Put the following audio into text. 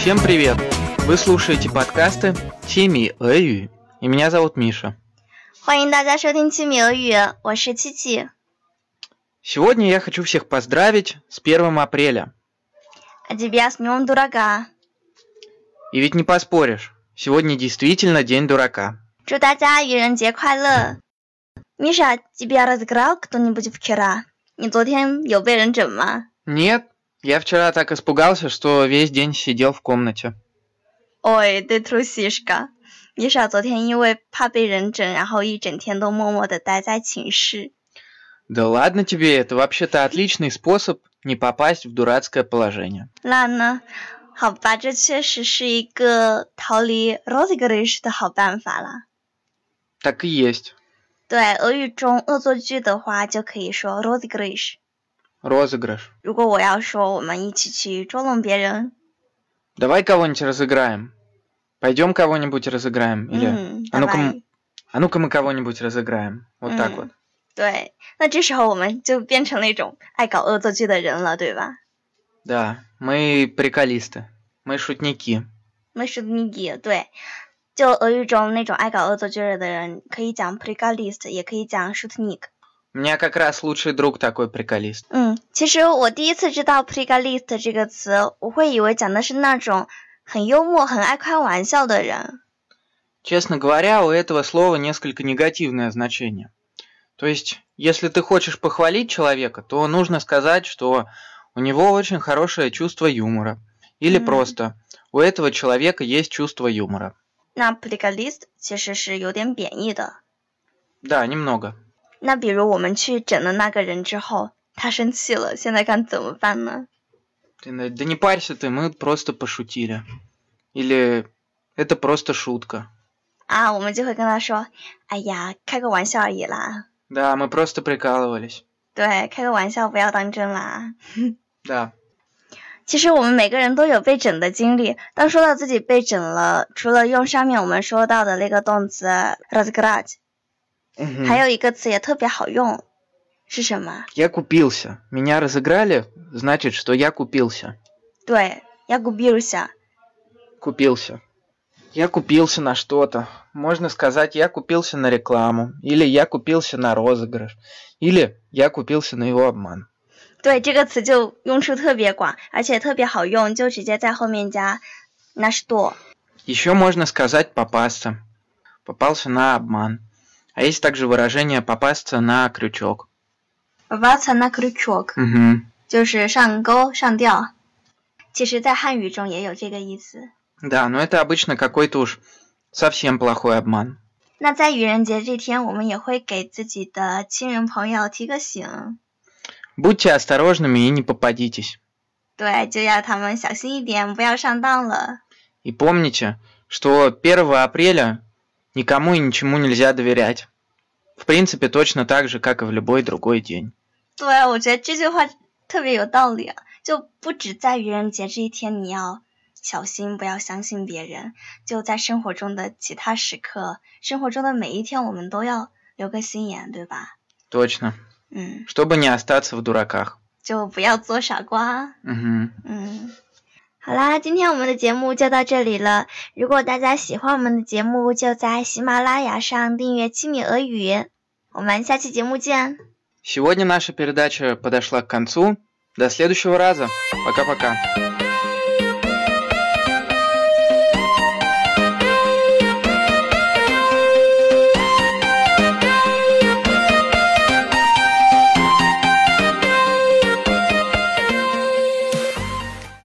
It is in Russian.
Всем привет! Вы слушаете подкасты «Тими Эй и меня зовут Миша. 欢迎大家收听七米俄语，我是七七。 Сегодня я хочу всех поздравить с 1 апреля. А тебя с днем дурака！ И ведь не поспоришь, сегодня действительно день дурака. 祝大家愚人节快乐！Миша, тебя разыграл кто-нибудь вчера？你昨天有被人整吗？ Нет, я вчера так испугался, что весь день сидел в комнате. Ой, ты трусишка！Миша 昨天因为怕被人整，然后一整天都默默的待在寝室。 Да ладно тебе, это вообще-то отличный способ не попасть в дурацкое положение. 那呢？好吧，这确实是一个逃离 розыгрыш 的好办法啦。 Так и есть. 对，俄语中恶作剧的话就可以说 розыгрыш。 Розыгрыш. 如果我要说我们一起去捉弄别人， Давай кого-нибудь разыграем. Пойдем кого-нибудь разыграем. Или... 嗯， А ну-ка, 拜 м- а ну-ка мы кого-нибудь разыграем. Вот так М. вот. 对，那这时候我们就变成那种爱搞恶作剧的人了，对吧？ Да, мы приколисты. Мы шутники. 那是你也对，就俄语中那种爱搞恶作剧的人，可以讲 приколист，也可以讲 шутник。 У меня как раз лучший друг такой приколист. 嗯，其实我第一次知道 приколист 这个词，我会以为讲的是那种很幽默、很爱开玩笑的人。 Честно говоря, у этого слова несколько негативное значение. То есть, если ты хочешь похвалить человека, то нужно сказать, что у него очень хорошее чувство юмора. Или М. просто у этого человека есть чувство юмора. 那 приколист 其实是有点贬义的。 Да, немного. 那比如我们去整了那个人之后，他生气了，现在该怎么办呢？ Ты на- Да не парься ты, мы просто пошутили. Или это просто шутка. 啊，我们就会跟他说：“哎呀，开个玩笑而已啦， Да, мы просто прикалывались. 对，开个玩笑，不要当真啦。 Да. ”其实我们每个人都有被整的经历。当说到自己被整了，除了用上面我们说到的那个动词 разыграть， Мгм. 还有一个词也特别好用，是什么？ Я купился. Меня разыграли, значит, что я купился. 对，я купился。 Купился. Я купился на что-то. Можно сказать, я купился на рекламу. Или я купился на розыгрыш. Или я купился на его обман. 对这个词就用处特别广，而且特别好用，就直接在后面加 на что。 Еще можно сказать попасться. Попался на обман. А есть также выражение попасться на крючок. попаться на крючок。 Мгм. 就是上钩、上吊。其实，在汉语中也有这个意思。 Да, но это обычно какой-то уж совсем плохой обман. 那在愚人节这天，我们也会给自己的亲人朋友提个醒， Будьте осторожными и не попадитесь. 对，就要他们小心一点，不要上当了。 И помните, что 1 апреля никому и ничему нельзя доверять. В принципе, точно так же, как и в любой другой день. 对，我觉得这句话特别有道理啊，就不止在愚人节这一天你要小心，不要相信别人，就在生活中的其他时刻，生活中的每一天，我们都要留个心眼，对吧？ Точно. 嗯， Чтобы не остаться в дураках. 就不要做傻瓜。 Мгм. 嗯， 好啦，今天我们的节目就到这里了。如果大家喜欢我们的节目，就在喜马拉雅上订阅“七米俄语”。我们下期节目见。 Сегодня наша передача подошла к концу. До следующего раза. Пока-пока.